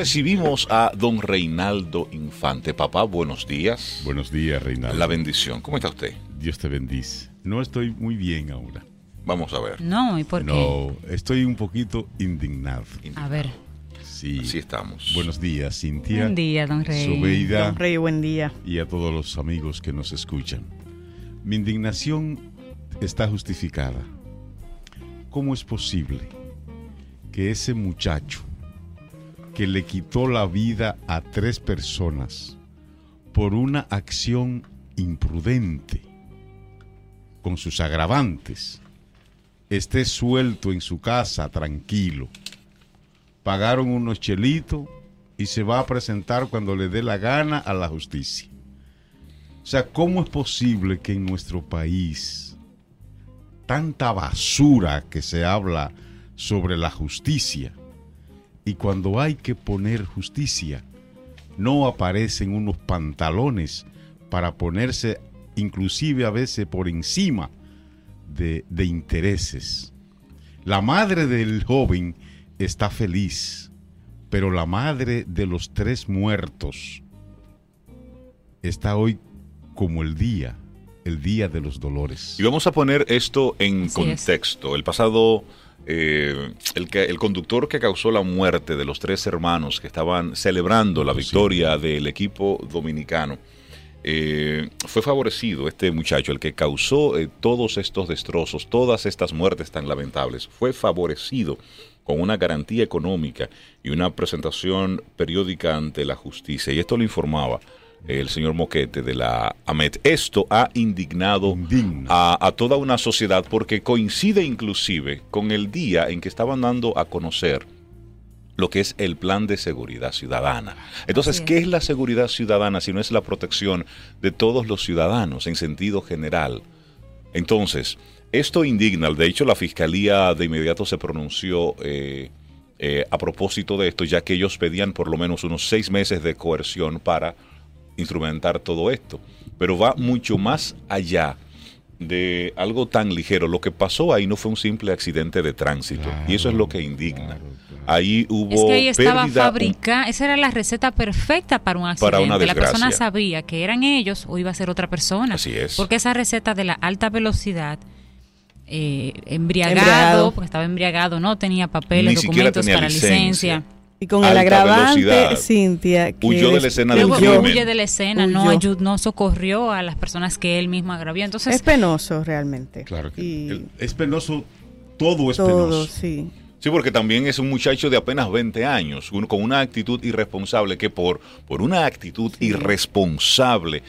Recibimos a don Reinaldo Infante. Papá, buenos días. Buenos días, Reinaldo. La bendición. ¿Cómo está usted? Dios te bendice. No estoy muy bien ahora. Vamos a ver. No, ¿y por qué? No, estoy un poquito indignado. A ver. Sí. Así estamos. Buenos días, Cintia. Buen día, don Rey. Sobeida Don Rey, buen día. y a todos los amigos que nos escuchan. Mi indignación está justificada. ¿Cómo es posible que ese muchacho que le quitó la vida a tres personas por una acción imprudente, con sus agravantes, esté suelto en su casa tranquilo? Pagaron unos chelitos y se va a presentar cuando le dé la gana a la justicia. O sea, ¿cómo es posible que en nuestro país tanta basura que se habla sobre la justicia y cuando hay que poner justicia no aparecen unos pantalones para ponerse inclusive a veces por encima de, de intereses? La madre del joven está feliz, pero la madre de los tres muertos está hoy como el día, el día de los dolores. Y vamos a poner esto en Así contexto. El pasado, eh, el, que, el conductor que causó la muerte de los tres hermanos que estaban celebrando la Sí. victoria del equipo dominicano, eh, fue favorecido este muchacho, el que causó eh, todos estos destrozos, todas estas muertes tan lamentables, fue favorecido con una garantía económica y una presentación periódica ante la justicia. Y esto lo informaba el señor Moquete de la AMET. Esto ha indignado Indigna. a, a toda una sociedad porque coincide inclusive con el día en que estaban dando a conocer lo que es el plan de seguridad ciudadana. Entonces. ¿qué es la seguridad ciudadana si no es la protección de todos los ciudadanos en sentido general? Entonces, esto indigna, de hecho la Fiscalía de inmediato se pronunció eh, eh, a propósito de esto, ya que ellos pedían por lo menos unos seis meses de coerción para instrumentar todo esto. Pero va mucho más allá de algo tan ligero. Lo que pasó ahí no fue un simple accidente de tránsito. y eso es lo que indigna. claro, claro. Ahí hubo Es que ahí estaba fabricada, esa era la receta perfecta para un accidente. Para una la persona desgracia. sabía que eran ellos o iba a ser otra persona. Así es. Porque esa receta de la alta velocidad, eh, embriagado, Embriagado. porque estaba embriagado, no tenía papeles, Ni siquiera documentos tenía para licencia. licencia. Y con el agravante. Cintia, que Huyó de la escena del crimen. huye de la escena, no, ayud- no socorrió a las personas que él mismo agravió. Entonces, es penoso realmente. Claro que Y es penoso, todo es todo, penoso. sí. Sí, porque también es un muchacho de apenas 20 años, un- con una actitud irresponsable que por, por una actitud irresponsable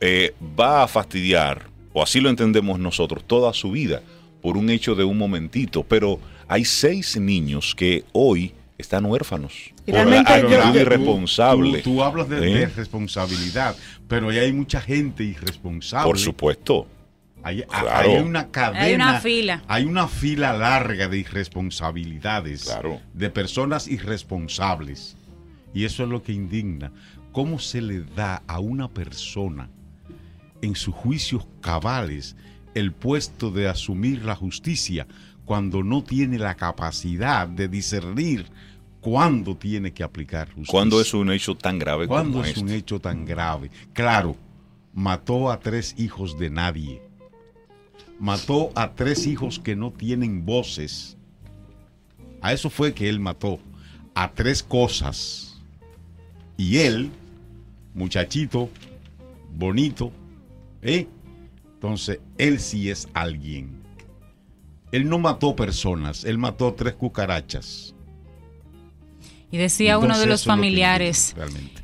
eh, va a fastidiar, o así lo entendemos nosotros, toda su vida por un hecho de un momentito. Pero hay seis niños que hoy están huérfanos por realmente yo- actitud yo- irresponsable. Tú, tú hablas de, ¿Eh? de responsabilidad, pero ahí hay mucha gente irresponsable. Por supuesto. Hay, Claro. hay una cadena. Hay una fila. Hay una fila larga de irresponsabilidades. Claro. De personas irresponsables. Y eso es lo que indigna. ¿Cómo se le da a una persona en sus juicios cabales el puesto de asumir la justicia cuando no tiene la capacidad de discernir cuándo tiene que aplicar justicia? Cuando es un hecho tan grave ¿Cuándo como es un este? hecho tan grave? Claro, mató a tres hijos de nadie. Mató a tres hijos que no tienen voces. A eso fue que él mató. A tres cosas. Y él, muchachito, bonito, ¿eh? Entonces, él sí es alguien. Él no mató personas, él mató tres cucarachas. y decía uno de los lo que familiares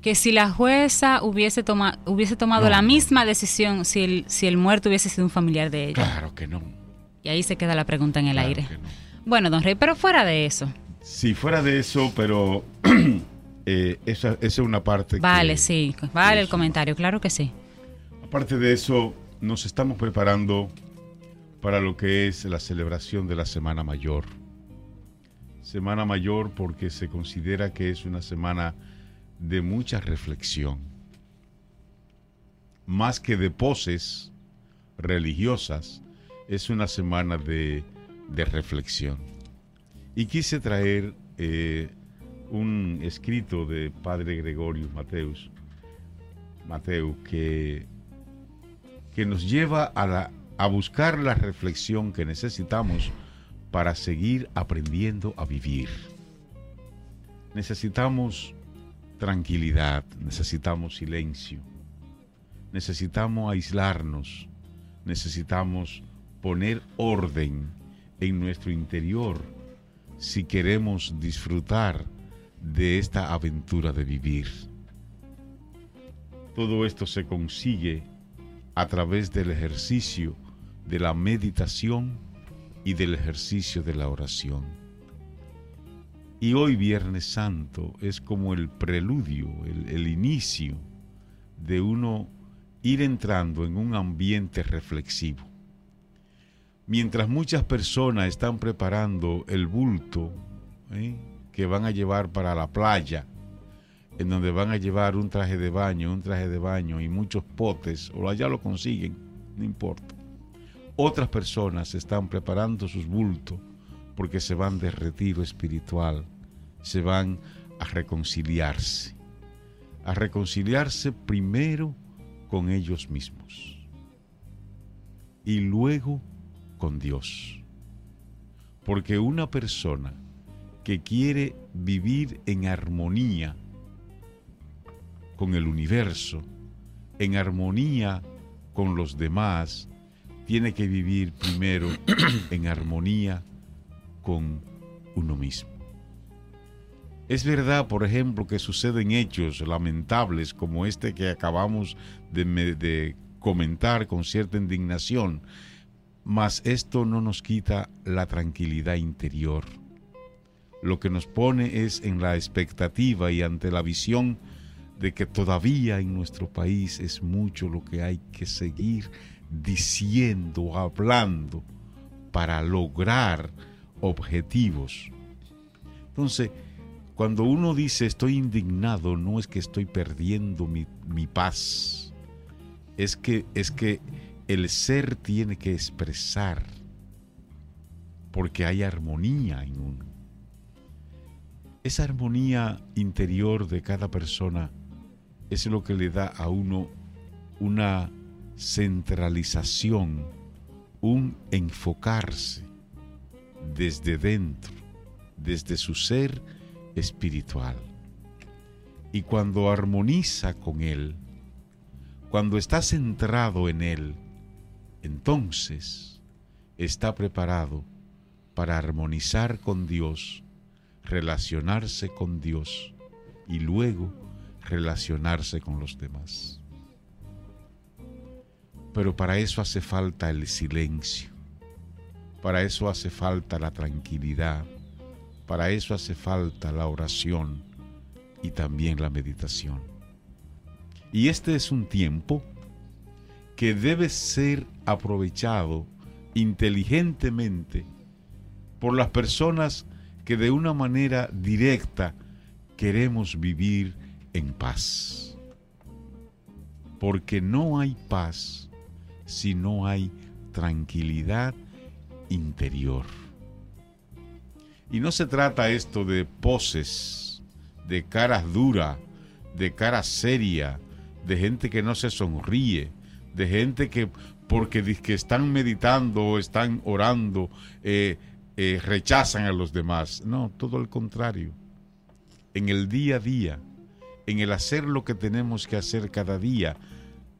que si la jueza hubiese, toma- hubiese tomado No, la misma decisión si el, si el muerto hubiese sido un familiar de ella. Claro que no. Y ahí se queda la pregunta en el claro aire. no. Bueno, don Rey, pero fuera de eso. Si fuera de eso, pero eh, esa, esa es una parte. que- Vale, sí, vale el comentario, claro que sí. Aparte de eso, nos estamos preparando para lo que es la celebración de la Semana Mayor. Semana Mayor porque se considera que es una semana de mucha reflexión. Más que de poses religiosas, es una semana de, de reflexión. Y quise traer eh, un escrito de Padre Gregorio Mateus, Mateo, que, que nos lleva a, la, a buscar la reflexión que necesitamos para seguir aprendiendo a vivir. Necesitamos tranquilidad, necesitamos silencio, necesitamos aislarnos, necesitamos poner orden en nuestro interior si queremos disfrutar de esta aventura de vivir. Todo esto se consigue a través del ejercicio de la meditación y del ejercicio de la oración. Y hoy Viernes Santo es como el preludio, el, el inicio de uno ir entrando en un ambiente reflexivo. Mientras muchas personas están preparando el bulto ¿eh? que van a llevar para la playa, en donde van a llevar un traje de baño, un traje de baño y muchos potes, o allá lo consiguen, no importa. Otras personas están preparando sus bultos porque se van de retiro espiritual, se van a reconciliarse, a reconciliarse primero con ellos mismos y luego con Dios. Porque una persona que quiere vivir en armonía con el universo, en armonía con los demás, tiene que vivir primero en armonía con uno mismo. Es verdad, por ejemplo, que suceden hechos lamentables como este que acabamos de, de comentar con cierta indignación, mas esto no nos quita la tranquilidad interior. Lo que nos pone es en la expectativa y ante la visión de que todavía en nuestro país es mucho lo que hay que seguir diciendo, hablando, para lograr objetivos. Entonces, cuando uno dice estoy indignado, no es que estoy perdiendo mi, mi paz, es que, es que el ser tiene que expresar, porque hay armonía en uno. Esa armonía interior de cada persona es lo que le da a uno una centralización, un enfocarse desde dentro, desde su ser espiritual. Y cuando armoniza con Él, cuando está centrado en Él, entonces está preparado para armonizar con Dios, relacionarse con Dios y luego relacionarse con los demás. Pero para eso hace falta el silencio, para eso hace falta la tranquilidad, para eso hace falta la oración y también la meditación. Y este es un tiempo que debe ser aprovechado inteligentemente por las personas que de una manera directa queremos vivir en paz. Porque no hay paz si no hay tranquilidad interior. Y no se trata esto de poses, de caras duras, de cara seria, de gente que no se sonríe, de gente que porque que están meditando o están orando, eh, eh, rechazan a los demás. No, todo el contrario. En el día a día, en el hacer lo que tenemos que hacer cada día,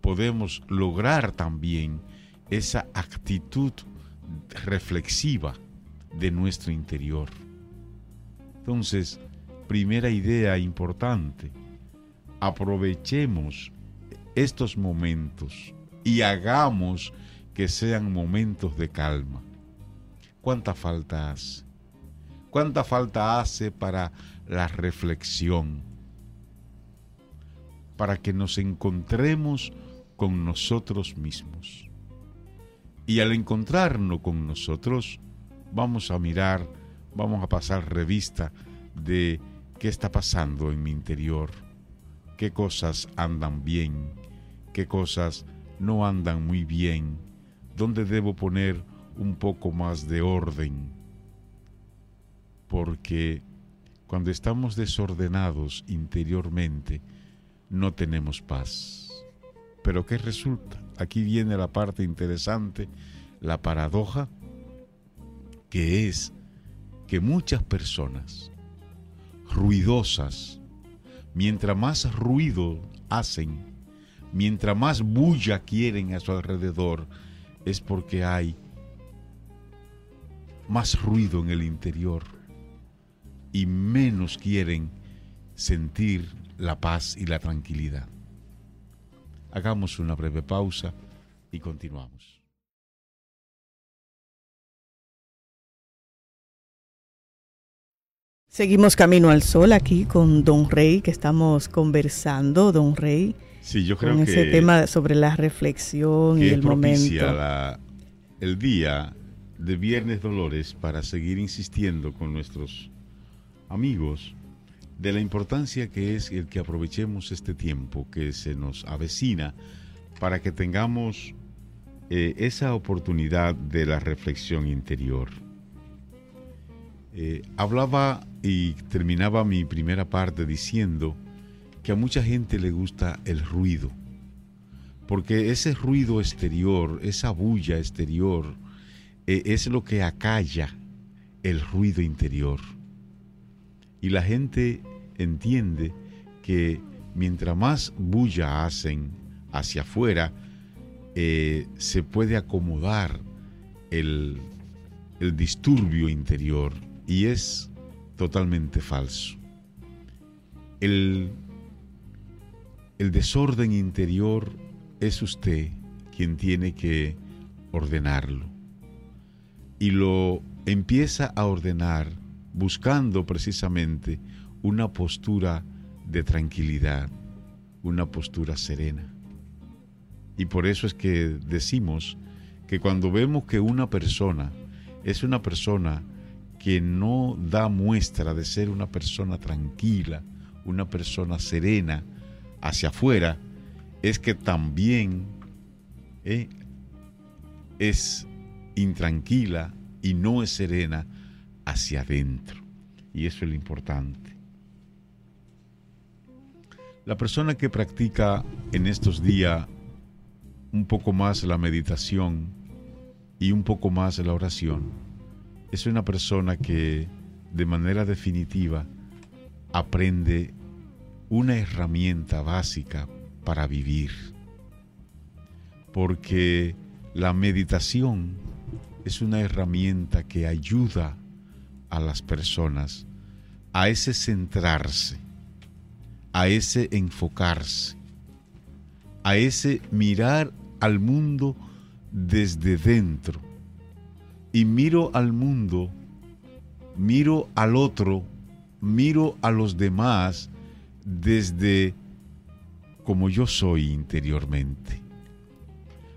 podemos lograr también esa actitud reflexiva de nuestro interior. Entonces, primera idea importante, aprovechemos estos momentos y hagamos que sean momentos de calma. ¿Cuánta falta hace? ¿Cuánta falta hace para la reflexión? Para que nos encontremos con nosotros mismos. Y al encontrarnos con nosotros, vamos a mirar, vamos a pasar revista de qué está pasando en mi interior, qué cosas andan bien, qué cosas no andan muy bien, dónde debo poner un poco más de orden, porque cuando estamos desordenados interiormente, no tenemos paz. Pero ¿qué resulta? Aquí viene la parte interesante, la paradoja, que es que muchas personas ruidosas, mientras más ruido hacen, mientras más bulla quieren a su alrededor, es porque hay más ruido en el interior y menos quieren sentir la paz y la tranquilidad. Hagamos una breve pausa y continuamos. Seguimos camino al sol aquí con Don Rey, que estamos conversando, Don Rey, Sí, yo creo con que, ese tema sobre la reflexión que y el propicia momento. la- el día de Viernes Dolores para seguir insistiendo con nuestros amigos de la importancia que es el que aprovechemos este tiempo que se nos avecina para que tengamos eh, esa oportunidad de la reflexión interior. Eh, hablaba y terminaba mi primera parte diciendo que a mucha gente le gusta el ruido, porque ese ruido exterior, esa bulla exterior, eh, es lo que acalla el ruido interior. Y la gente entiende que mientras más bulla hacen hacia afuera, eh, se puede acomodar el, el disturbio interior y es totalmente falso. El, el desorden interior es usted quien tiene que ordenarlo. Y lo empieza a ordenar buscando precisamente una postura de tranquilidad, una postura serena. Y por eso es que decimos que cuando vemos que una persona es una persona que no da muestra de ser una persona tranquila, una persona serena hacia afuera, es que también eh, es intranquila y no es serena hacia adentro. Y eso es lo importante. La persona que practica en estos días un poco más la meditación y un poco más la oración, es una persona que de manera definitiva aprende una herramienta básica para vivir. Porque la meditación es una herramienta que ayuda a las personas a ese centrarse, a ese enfocarse, a ese mirar al mundo desde dentro. Y miro al mundo, miro al otro, miro a los demás desde como yo soy interiormente.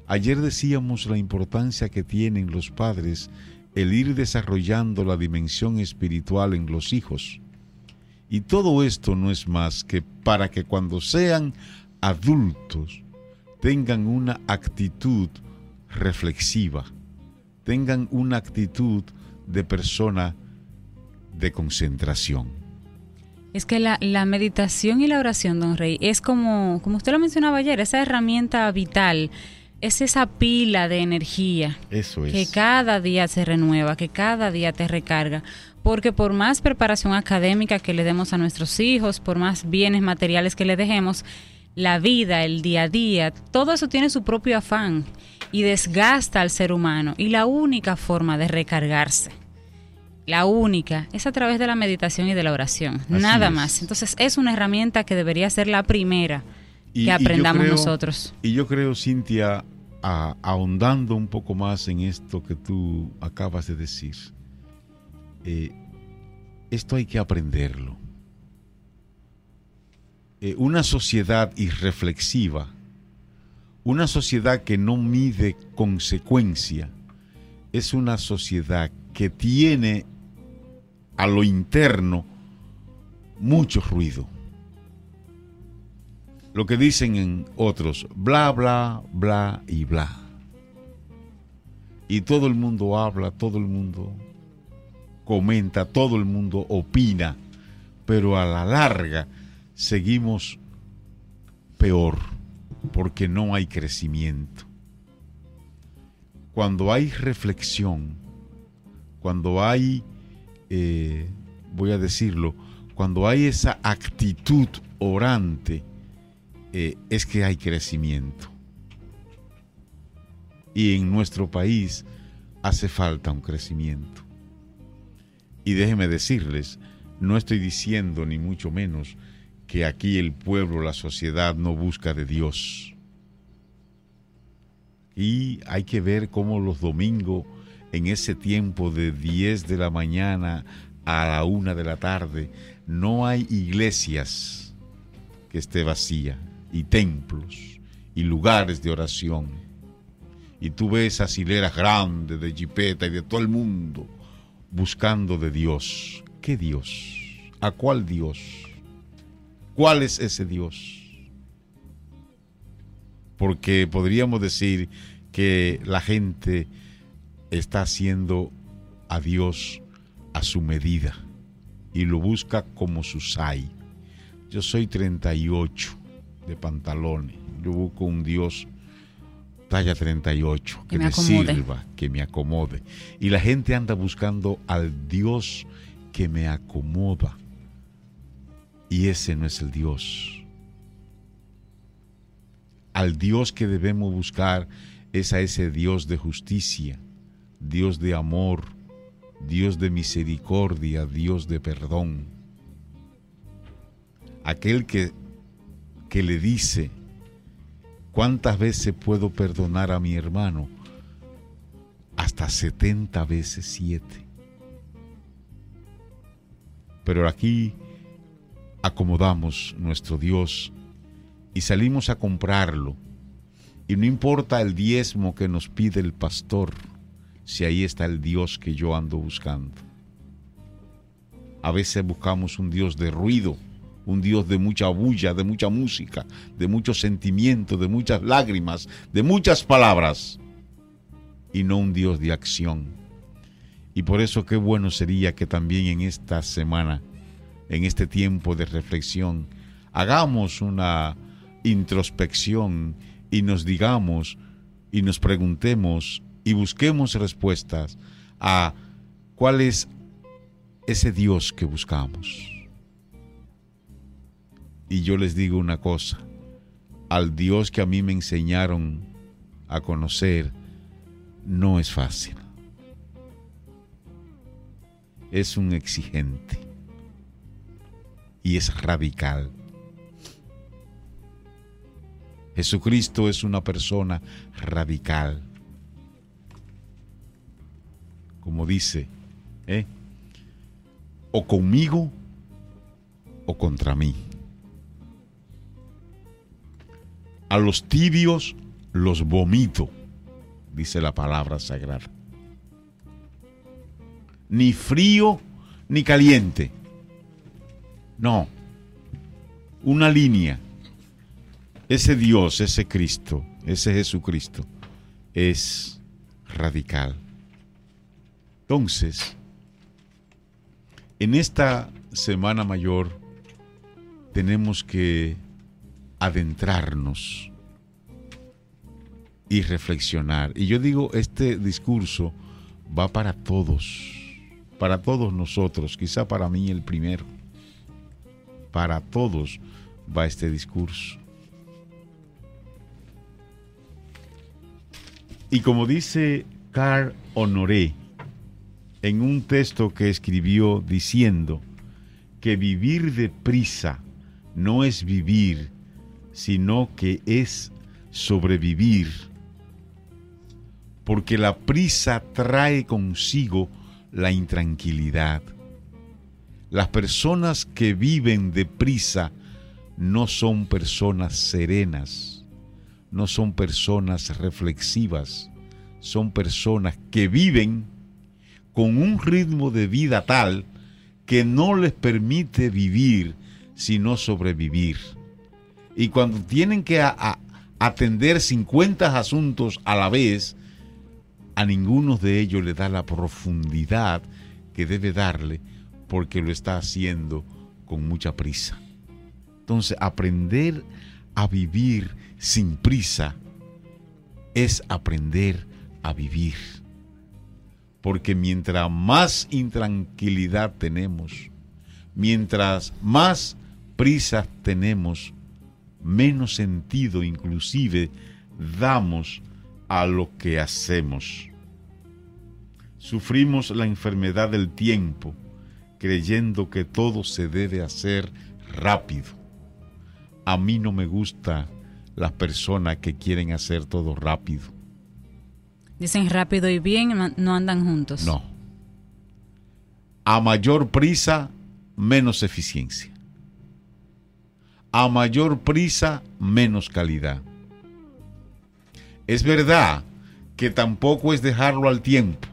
Ayer decíamos la importancia que tienen los padres el ir desarrollando la dimensión espiritual en los hijos. Y todo esto no es más que para que cuando sean adultos tengan una actitud reflexiva, tengan una actitud de persona de concentración. Es que la, la meditación y la oración, don Rey, es como, como usted lo mencionaba ayer, esa herramienta vital, es esa pila de energía Eso es. que cada día se renueva, que cada día te recarga. Porque por más preparación académica que le demos a nuestros hijos, por más bienes materiales que le dejemos, la vida, el día a día, todo eso tiene su propio afán y desgasta al ser humano. Y la única forma de recargarse, la única, es a través de la meditación y de la oración. Así Nada es. más. Entonces es una herramienta que debería ser la primera Y- que aprendamos creo- nosotros. Y yo creo, Cintia, a- ahondando un poco más en esto que tú acabas de decir, eh, esto hay que aprenderlo. Eh, una sociedad irreflexiva, una sociedad que no mide consecuencia, es una sociedad que tiene a lo interno mucho ruido lo que dicen en otros, bla, bla, bla y bla. Y todo el mundo habla, todo el mundo comenta, todo el mundo opina, pero a la larga seguimos peor porque no hay crecimiento. Cuando hay reflexión, cuando hay, eh, voy a decirlo, cuando hay esa actitud orante, eh, es que hay crecimiento. Y en nuestro país hace falta un crecimiento. Y déjenme decirles, no estoy diciendo ni mucho menos que aquí el pueblo, la sociedad no busca de Dios. Y hay que ver cómo los domingos, en ese tiempo de 10 de la mañana a la 1 de la tarde, no hay iglesias que esté vacía, y templos, y lugares de oración. Y tú ves esas hileras grandes de jipeta y de todo el mundo buscando de Dios. ¿Qué Dios? ¿A cuál Dios? ¿Cuál es ese Dios? Porque podríamos decir que la gente está haciendo a Dios a su medida y lo busca como hay. Yo soy 38 de pantalones. Yo busco un Dios talla 38 que, me, sirva, que me acomode. Y la gente anda buscando al Dios que me acomoda. Y ese no es el Dios. Al Dios que debemos buscar es a ese Dios de justicia, Dios de amor, Dios de misericordia, Dios de perdón. Aquel que que le dice, ¿cuántas veces puedo perdonar a mi hermano? Hasta 70 veces 7. Pero aquí acomodamos nuestro Dios y salimos a comprarlo. Y no importa el diezmo que nos pide el pastor, si ahí está el Dios que yo ando buscando. A veces buscamos un Dios de ruido un Dios de mucha bulla, de mucha música, de mucho sentimiento, de muchas lágrimas, de muchas palabras, y no un Dios de acción. Y por eso qué bueno sería que también en esta semana, en este tiempo de reflexión, hagamos una introspección y nos digamos y nos preguntemos y busquemos respuestas a cuál es ese Dios que buscamos. Y yo les digo una cosa, al Dios que a mí me enseñaron a conocer, no es fácil. Es un exigente y es radical. Jesucristo es una persona radical. Como dice, ¿eh? o conmigo o contra mí. A los tibios los vomito, dice la palabra sagrada. Ni frío ni caliente. No. Una línea. Ese Dios, ese Cristo, ese Jesucristo es radical. Entonces, en esta Semana Mayor tenemos que adentrarnos y reflexionar. Y yo digo, este discurso va para todos, para todos nosotros, quizá para mí el primero. Para todos va este discurso. Y como dice Carl Honoré en un texto que escribió diciendo que vivir deprisa no es vivir, sino que es sobrevivir. Porque la prisa trae consigo la intranquilidad. Las personas que viven deprisa no son personas serenas, no son personas reflexivas, son personas que viven con un ritmo de vida tal que no les permite vivir, sino sobrevivir y cuando tienen que atender 50 asuntos a la vez, a ninguno de ellos le da la profundidad que debe darle porque lo está haciendo con mucha prisa. Entonces, aprender a vivir sin prisa es aprender a vivir. Porque mientras más intranquilidad tenemos, mientras más prisa tenemos, menos sentido inclusive damos a lo que hacemos. Sufrimos la enfermedad del tiempo, creyendo que todo se debe hacer rápido. A mí no me gusta las personas que quieren hacer todo rápido. Dicen rápido y bien, no andan juntos. No. A mayor prisa, menos eficiencia. A mayor prisa, menos calidad. Es verdad que tampoco es dejarlo al tiempo,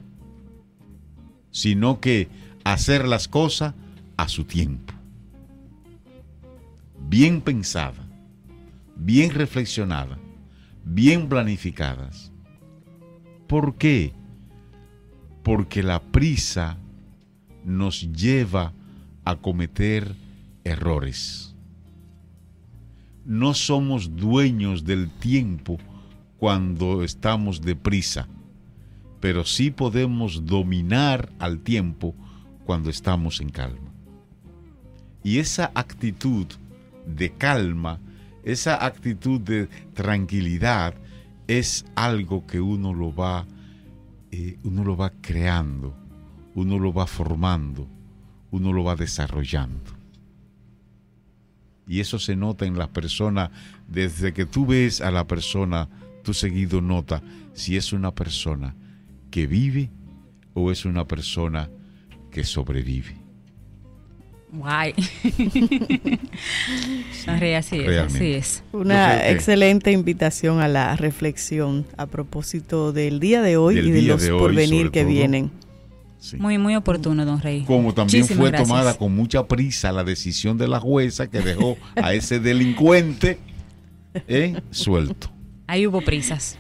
sino que hacer las cosas a su tiempo. Bien pensada, bien reflexionada, bien planificadas. ¿Por qué? Porque la prisa nos lleva a cometer errores. No somos dueños del tiempo cuando estamos deprisa, pero sí podemos dominar al tiempo cuando estamos en calma. Y esa actitud de calma, esa actitud de tranquilidad, es algo que uno lo va, eh, uno lo va creando, uno lo va formando, uno lo va desarrollando. Y eso se nota en la persona, desde que tú ves a la persona, tú seguido nota si es una persona que vive o es una persona que sobrevive. Guay. así es, así es. Una excelente invitación a la reflexión a propósito del día de hoy y de los porvenir que vienen. Muy, muy oportuno, don Rey. Como también fue tomada con mucha prisa la decisión de la jueza que dejó a ese delincuente eh, suelto. Ahí hubo prisas.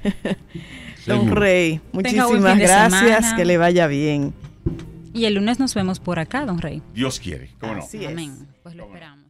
don Rey, muchísimas gracias, que le vaya bien. Y el lunes nos vemos por acá, don Rey. Dios quiere, ¿cómo no? Amén. Pues lo esperamos.